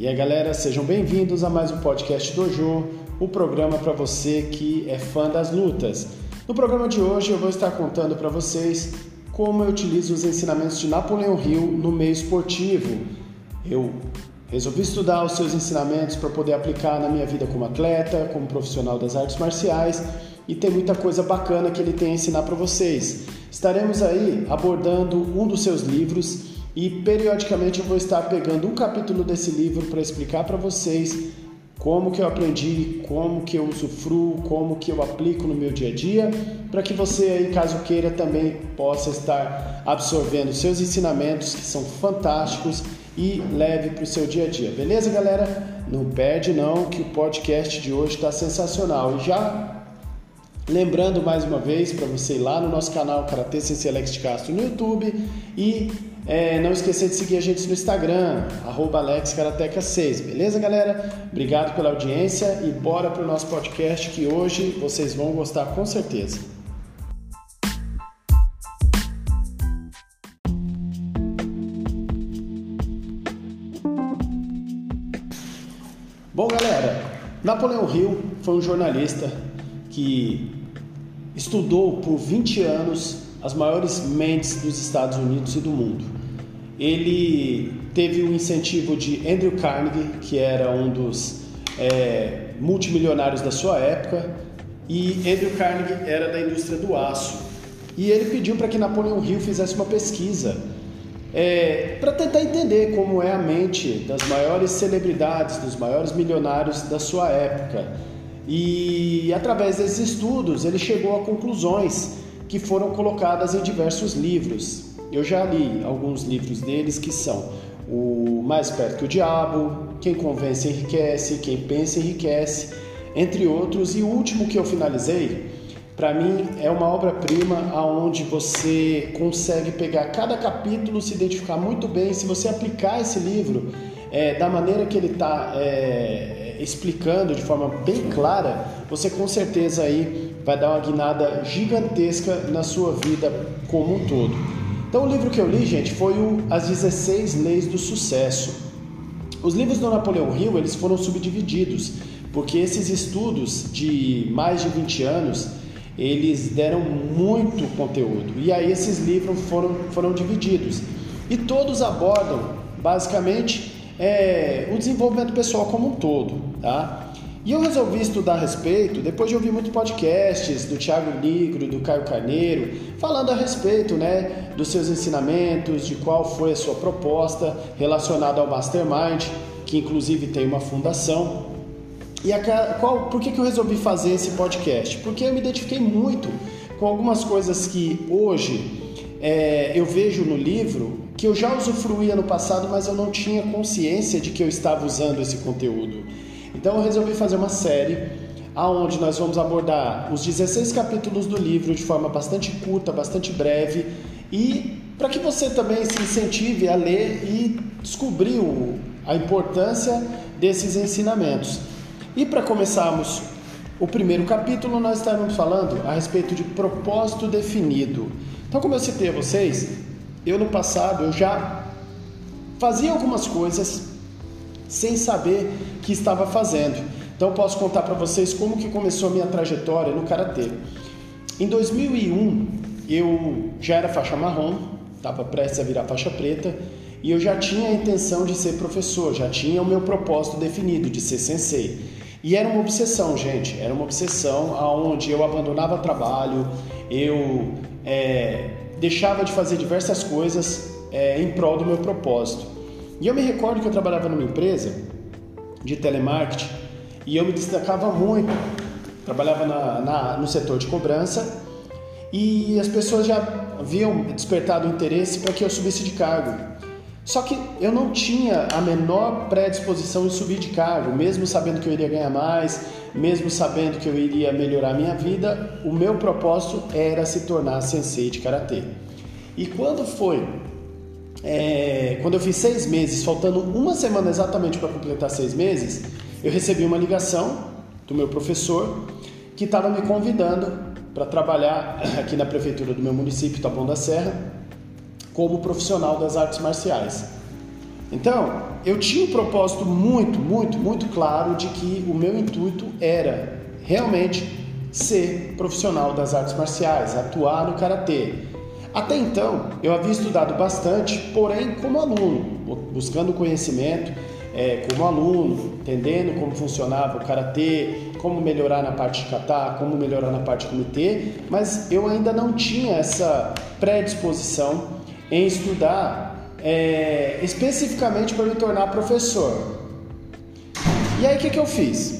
E aí, galera, sejam bem-vindos a mais um podcast Dojo, o programa para você que é fã das lutas. No programa de hoje eu vou estar contando para vocês como eu utilizo os ensinamentos de Napoleão Hill no meio esportivo. Eu resolvi estudar os seus ensinamentos para poder aplicar na minha vida como atleta, como profissional das artes marciais e tem muita coisa bacana que ele tem a ensinar para vocês. Estaremos aí abordando um dos seus livros e periodicamente eu vou estar pegando um capítulo desse livro para explicar para vocês como que eu aprendi, como que eu usufruo, como que eu aplico no meu dia a dia, para que você aí, caso queira, também possa estar absorvendo seus ensinamentos que são fantásticos e leve para o seu dia a dia. Beleza, galera? Não perde não que o podcast de hoje está sensacional. E já lembrando mais uma vez para você ir lá no nosso canal Karatê Sensei Alex Castro no YouTube e é, não esquecer de seguir a gente no Instagram, AlexKarateca6, beleza, galera? Obrigado pela audiência e bora pro nosso podcast que hoje vocês vão gostar com certeza. Bom, galera, Napoleão Hill foi um jornalista que estudou por 20 anos as maiores mentes dos Estados Unidos e do mundo ele teve o incentivo de Andrew Carnegie, que era um dos é, multimilionários da sua época, e Andrew Carnegie era da indústria do aço. E ele pediu para que Napoleão Hill fizesse uma pesquisa é, para tentar entender como é a mente das maiores celebridades, dos maiores milionários da sua época. E através desses estudos ele chegou a conclusões que foram colocadas em diversos livros. Eu já li alguns livros deles que são o Mais Perto que o Diabo, Quem Convence Enriquece, Quem Pensa Enriquece, entre outros. E o último que eu finalizei, para mim é uma obra-prima aonde você consegue pegar cada capítulo, se identificar muito bem. Se você aplicar esse livro é, da maneira que ele está é, explicando de forma bem clara, você com certeza aí vai dar uma guinada gigantesca na sua vida como um todo. Então, o livro que eu li, gente, foi o As 16 Leis do Sucesso. Os livros do Napoleão Hill, eles foram subdivididos, porque esses estudos de mais de 20 anos, eles deram muito conteúdo. E aí esses livros foram, foram divididos. E todos abordam, basicamente, é, o desenvolvimento pessoal como um todo, tá? E eu resolvi estudar a respeito depois de ouvir muitos podcasts do Thiago Negro, do Caio Carneiro, falando a respeito né, dos seus ensinamentos, de qual foi a sua proposta relacionada ao Mastermind, que inclusive tem uma fundação. E a, qual, por que, que eu resolvi fazer esse podcast? Porque eu me identifiquei muito com algumas coisas que hoje é, eu vejo no livro que eu já usufruía no passado, mas eu não tinha consciência de que eu estava usando esse conteúdo. Então eu resolvi fazer uma série aonde nós vamos abordar os 16 capítulos do livro de forma bastante curta, bastante breve e para que você também se incentive a ler e descobrir a importância desses ensinamentos. E para começarmos o primeiro capítulo, nós estaremos falando a respeito de propósito definido. Então, como eu citei a vocês, eu no passado eu já fazia algumas coisas sem saber que estava fazendo. Então posso contar para vocês como que começou a minha trajetória no karatê. Em 2001 eu já era faixa marrom, estava prestes a virar faixa preta e eu já tinha a intenção de ser professor, já tinha o meu propósito definido de ser sensei. E era uma obsessão, gente, era uma obsessão aonde eu abandonava trabalho, eu é, deixava de fazer diversas coisas é, em prol do meu propósito. E eu me recordo que eu trabalhava numa empresa de telemarketing e eu me destacava muito. Trabalhava na, na, no setor de cobrança e as pessoas já haviam despertado interesse para que eu subisse de cargo. Só que eu não tinha a menor predisposição em subir de cargo, mesmo sabendo que eu iria ganhar mais, mesmo sabendo que eu iria melhorar a minha vida, o meu propósito era se tornar sensei de karatê. E quando foi é, quando eu fiz seis meses, faltando uma semana exatamente para completar seis meses, eu recebi uma ligação do meu professor que estava me convidando para trabalhar aqui na prefeitura do meu município, Taboão da Serra, como profissional das artes marciais. Então, eu tinha um propósito muito, muito, muito claro de que o meu intuito era realmente ser profissional das artes marciais, atuar no karatê. Até então, eu havia estudado bastante, porém como aluno, buscando conhecimento é, como aluno, entendendo como funcionava o karatê, como melhorar na parte de kata, como melhorar na parte de comitê, mas eu ainda não tinha essa predisposição em estudar é, especificamente para me tornar professor. E aí o que, que eu fiz?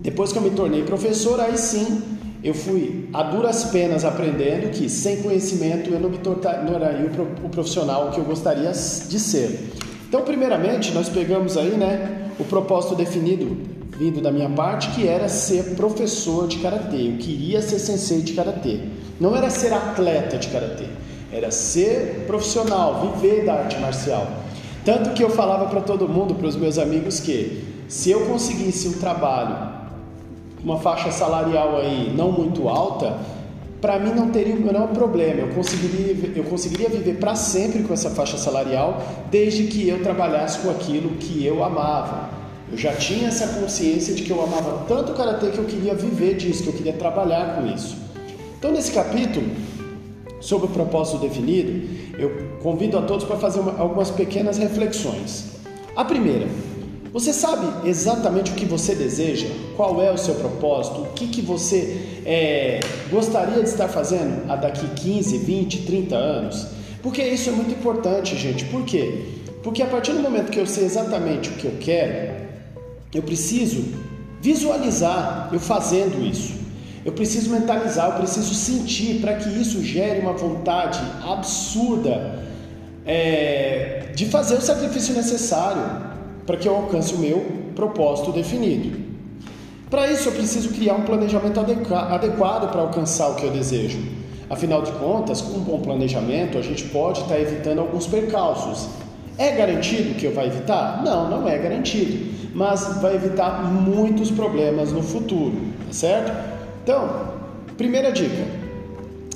Depois que eu me tornei professor, aí sim eu fui a duras penas aprendendo que sem conhecimento eu não me tornaria o profissional que eu gostaria de ser. Então, primeiramente, nós pegamos aí, né, o propósito definido vindo da minha parte, que era ser professor de karatê. Eu queria ser sensei de karatê. Não era ser atleta de karatê, era ser profissional, viver da arte marcial. Tanto que eu falava para todo mundo, para os meus amigos, que se eu conseguisse um trabalho uma faixa salarial aí não muito alta, para mim não teria o menor problema. Eu conseguiria, eu conseguiria viver para sempre com essa faixa salarial, desde que eu trabalhasse com aquilo que eu amava. Eu já tinha essa consciência de que eu amava tanto o karatê que eu queria viver disso, que eu queria trabalhar com isso. Então, nesse capítulo, sobre o propósito definido, eu convido a todos para fazer uma, algumas pequenas reflexões. A primeira, você sabe exatamente o que você deseja? Qual é o seu propósito? O que, que você é, gostaria de estar fazendo a daqui 15, 20, 30 anos? Porque isso é muito importante, gente. Por quê? Porque a partir do momento que eu sei exatamente o que eu quero, eu preciso visualizar eu fazendo isso. Eu preciso mentalizar, eu preciso sentir para que isso gere uma vontade absurda é, de fazer o sacrifício necessário para que eu alcance o meu propósito definido. Para isso, eu preciso criar um planejamento adequado para alcançar o que eu desejo. Afinal de contas, com um bom planejamento, a gente pode estar evitando alguns percalços. É garantido que eu vai evitar? Não, não é garantido, mas vai evitar muitos problemas no futuro, tá certo? Então, primeira dica: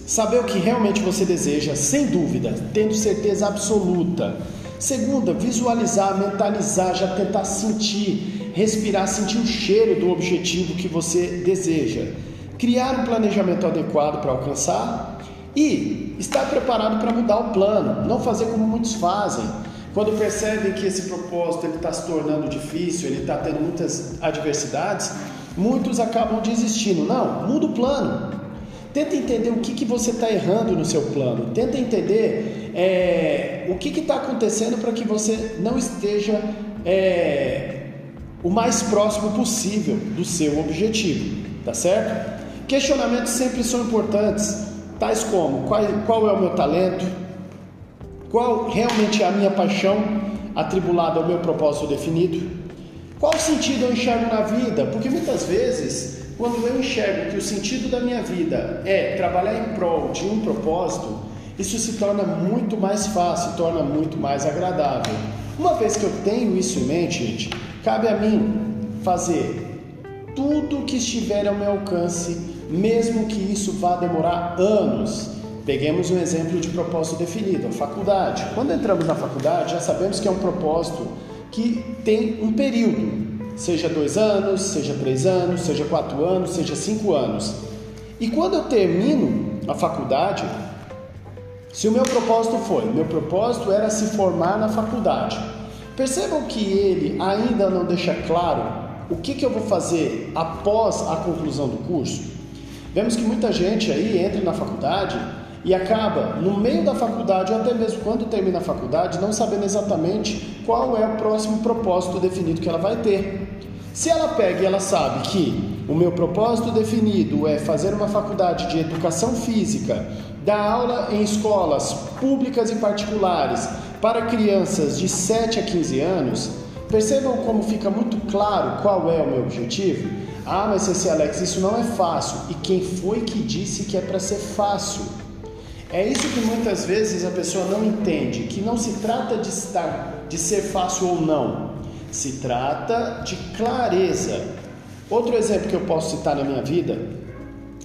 saber o que realmente você deseja, sem dúvida, tendo certeza absoluta. Segunda, visualizar, mentalizar, já tentar sentir, respirar, sentir o cheiro do objetivo que você deseja. Criar um planejamento adequado para alcançar e estar preparado para mudar o plano, não fazer como muitos fazem. Quando percebem que esse propósito está se tornando difícil, ele está tendo muitas adversidades, muitos acabam desistindo. Não, muda o plano. Tenta entender o que, que você está errando no seu plano. Tenta entender é, o que está acontecendo para que você não esteja é, o mais próximo possível do seu objetivo. Tá certo? Questionamentos sempre são importantes, tais como qual, qual é o meu talento, qual realmente é a minha paixão atribulada ao meu propósito definido, qual sentido eu enxergo na vida, porque muitas vezes quando eu enxergo que o sentido da minha vida é trabalhar em prol de um propósito, isso se torna muito mais fácil, se torna muito mais agradável. Uma vez que eu tenho isso em mente, gente, cabe a mim fazer tudo o que estiver ao meu alcance, mesmo que isso vá demorar anos. Peguemos um exemplo de propósito definido, a faculdade. Quando entramos na faculdade, já sabemos que é um propósito que tem um período, seja dois anos, seja três anos, seja quatro anos, seja cinco anos. E quando eu termino a faculdade, se o meu propósito foi, meu propósito era se formar na faculdade, percebam que ele ainda não deixa claro o que, que eu vou fazer após a conclusão do curso. Vemos que muita gente aí entra na faculdade e acaba no meio da faculdade ou até mesmo quando termina a faculdade não sabendo exatamente qual é o próximo propósito definido que ela vai ter. Se ela pega e ela sabe que o meu propósito definido é fazer uma faculdade de educação física, dar aula em escolas públicas e particulares para crianças de 7 a 15 anos, percebam como fica muito claro qual é o meu objetivo? Ah, mas esse Alex, isso não é fácil. E quem foi que disse que é para ser fácil? É isso que muitas vezes a pessoa não entende, que não se trata de estar, de ser fácil ou não. Se trata de clareza. Outro exemplo que eu posso citar na minha vida,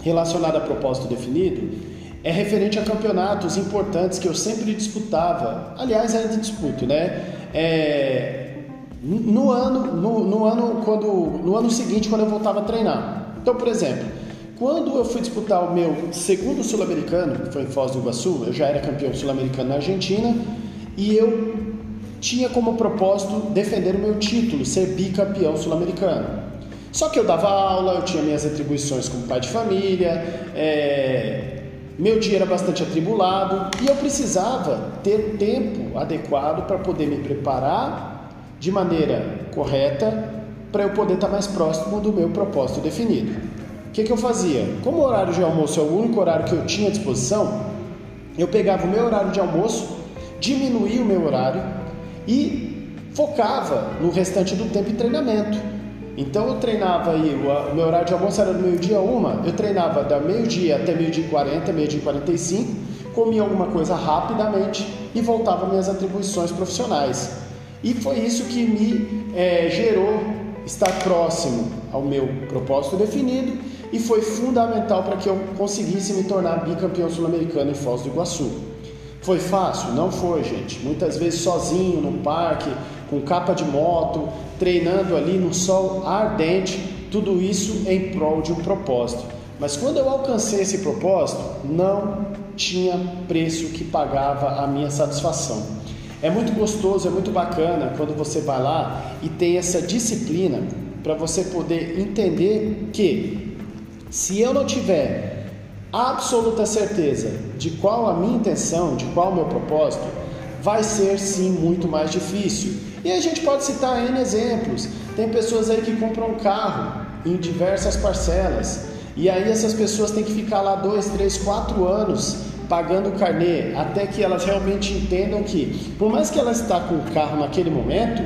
relacionado a propósito definido, é referente a campeonatos importantes que eu sempre disputava. Aliás, ainda disputo, né? é, no ano, no, no, ano quando, no ano seguinte, quando eu voltava a treinar. Então, por exemplo, quando eu fui disputar o meu segundo sul-americano, que foi em Foz do Iguaçu, eu já era campeão sul-americano na Argentina e eu tinha como propósito defender o meu título, ser bicampeão sul-americano. Só que eu dava aula, eu tinha minhas atribuições como pai de família, é, meu dia era bastante atribulado e eu precisava ter tempo adequado para poder me preparar de maneira correta para eu poder estar mais próximo do meu propósito definido. O que, que eu fazia? Como o horário de almoço é o único horário que eu tinha à disposição, eu pegava o meu horário de almoço, diminuía o meu horário e focava no restante do tempo em treinamento. Então eu treinava aí, o meu horário de almoço era do meio-dia a uma, eu treinava da meio-dia até meio-dia e 40, meio-dia e 45, comia alguma coisa rapidamente e voltava às minhas atribuições profissionais. E foi isso que me é, gerou estar próximo ao meu propósito definido e foi fundamental para que eu conseguisse me tornar bicampeão sul-americano em Foz do Iguaçu. Foi fácil? Não foi, gente. Muitas vezes sozinho no parque, com capa de moto, treinando ali no sol ardente, tudo isso em prol de um propósito. Mas quando eu alcancei esse propósito, não tinha preço que pagava a minha satisfação. É muito gostoso, é muito bacana quando você vai lá e tem essa disciplina para você poder entender que se eu não tiver absoluta certeza de qual a minha intenção, de qual o meu propósito, vai ser sim muito mais difícil. E a gente pode citar N exemplos. Tem pessoas aí que compram um carro em diversas parcelas. E aí essas pessoas têm que ficar lá dois, três, quatro anos pagando o carnê até que elas realmente entendam que, por mais que ela está com o carro naquele momento,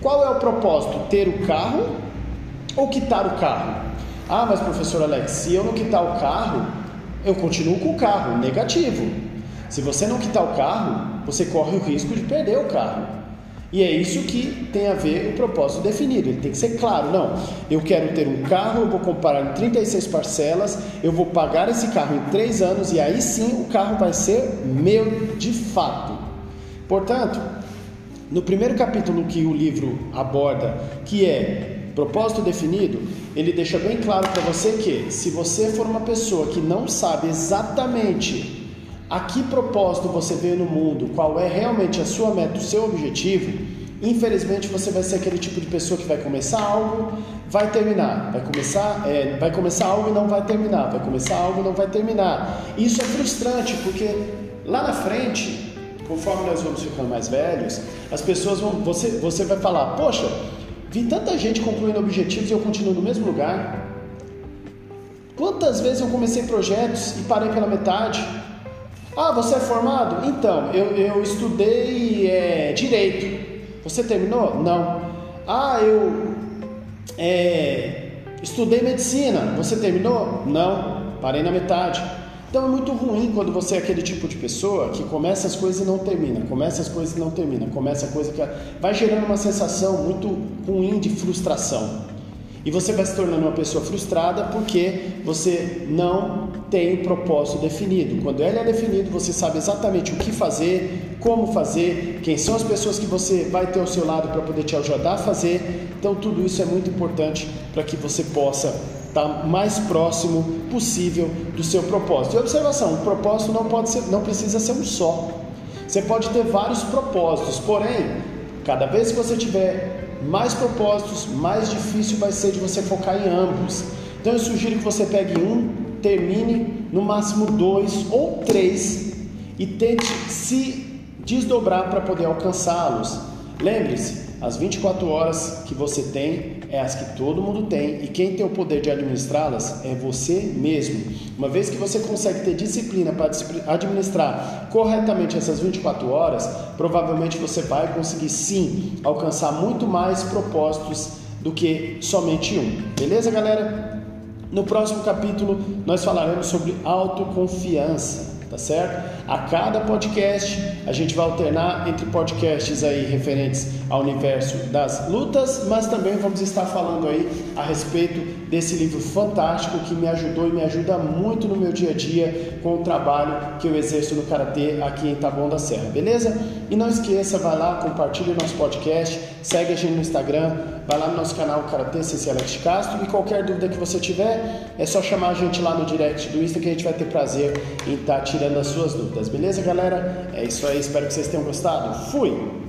qual é o propósito? Ter o carro ou quitar o carro? Ah, mas professor Alex, se eu não quitar o carro, eu continuo com o carro, negativo. Se você não quitar o carro, você corre o risco de perder o carro. E é isso que tem a ver o propósito definido. Ele tem que ser claro. Não, eu quero ter um carro, eu vou comprar em 36 parcelas, eu vou pagar esse carro em 3 anos e aí sim o carro vai ser meu de fato. Portanto, no primeiro capítulo que o livro aborda, que é propósito definido, ele deixa bem claro para você que se você for uma pessoa que não sabe exatamente a que propósito você veio no mundo, qual é realmente a sua meta, o seu objetivo, infelizmente você vai ser aquele tipo de pessoa que vai começar algo, vai terminar, vai começar, é, vai começar algo e não vai terminar, vai começar algo e não vai terminar. Isso é frustrante porque lá na frente, conforme nós vamos ficando mais velhos, as pessoas vão, você, você vai falar, poxa, vi tanta gente concluindo objetivos e eu continuo no mesmo lugar. Quantas vezes eu comecei projetos e parei pela metade? Ah, você é formado? Então, eu, eu estudei é, direito. Você terminou? Não. Ah, eu é, estudei medicina. Você terminou? Não. Parei na metade. Então é muito ruim quando você é aquele tipo de pessoa que começa as coisas e não termina, começa as coisas e não termina, começa a coisa que vai gerando uma sensação muito ruim de frustração. E você vai se tornando uma pessoa frustrada porque você não tem o propósito definido. Quando ele é definido, você sabe exatamente o que fazer, como fazer, quem são as pessoas que você vai ter ao seu lado para poder te ajudar a fazer. Então, tudo isso é muito importante para que você possa estar mais próximo possível do seu propósito. E observação: o propósito não pode ser, não precisa ser um só. Você pode ter vários propósitos, porém, cada vez que você tiver mais propósitos, mais difícil vai ser de você focar em ambos. Então eu sugiro que você pegue um, termine no máximo dois ou três e tente se desdobrar para poder alcançá-los. Lembre-se, as 24 horas que você tem é as que todo mundo tem e quem tem o poder de administrá-las é você mesmo. Uma vez que você consegue ter disciplina para administrar corretamente essas 24 horas, provavelmente você vai conseguir sim alcançar muito mais propósitos do que somente um. Beleza, galera? No próximo capítulo nós falaremos sobre autoconfiança tá certo? A cada podcast a gente vai alternar entre podcasts aí referentes ao universo das lutas, mas também vamos estar falando aí a respeito desse livro fantástico que me ajudou e me ajuda muito no meu dia a dia com o trabalho que eu exerço no Karatê aqui em Taboão da Serra, beleza? E não esqueça, vai lá, compartilha o nosso podcast, segue a gente no Instagram, vai lá no nosso canal Karatê CC Alex Castro e qualquer dúvida que você tiver, é só chamar a gente lá no direct do Insta que a gente vai ter prazer em estar tirando as suas dúvidas, beleza, galera? É isso aí, espero que vocês tenham gostado. Fui!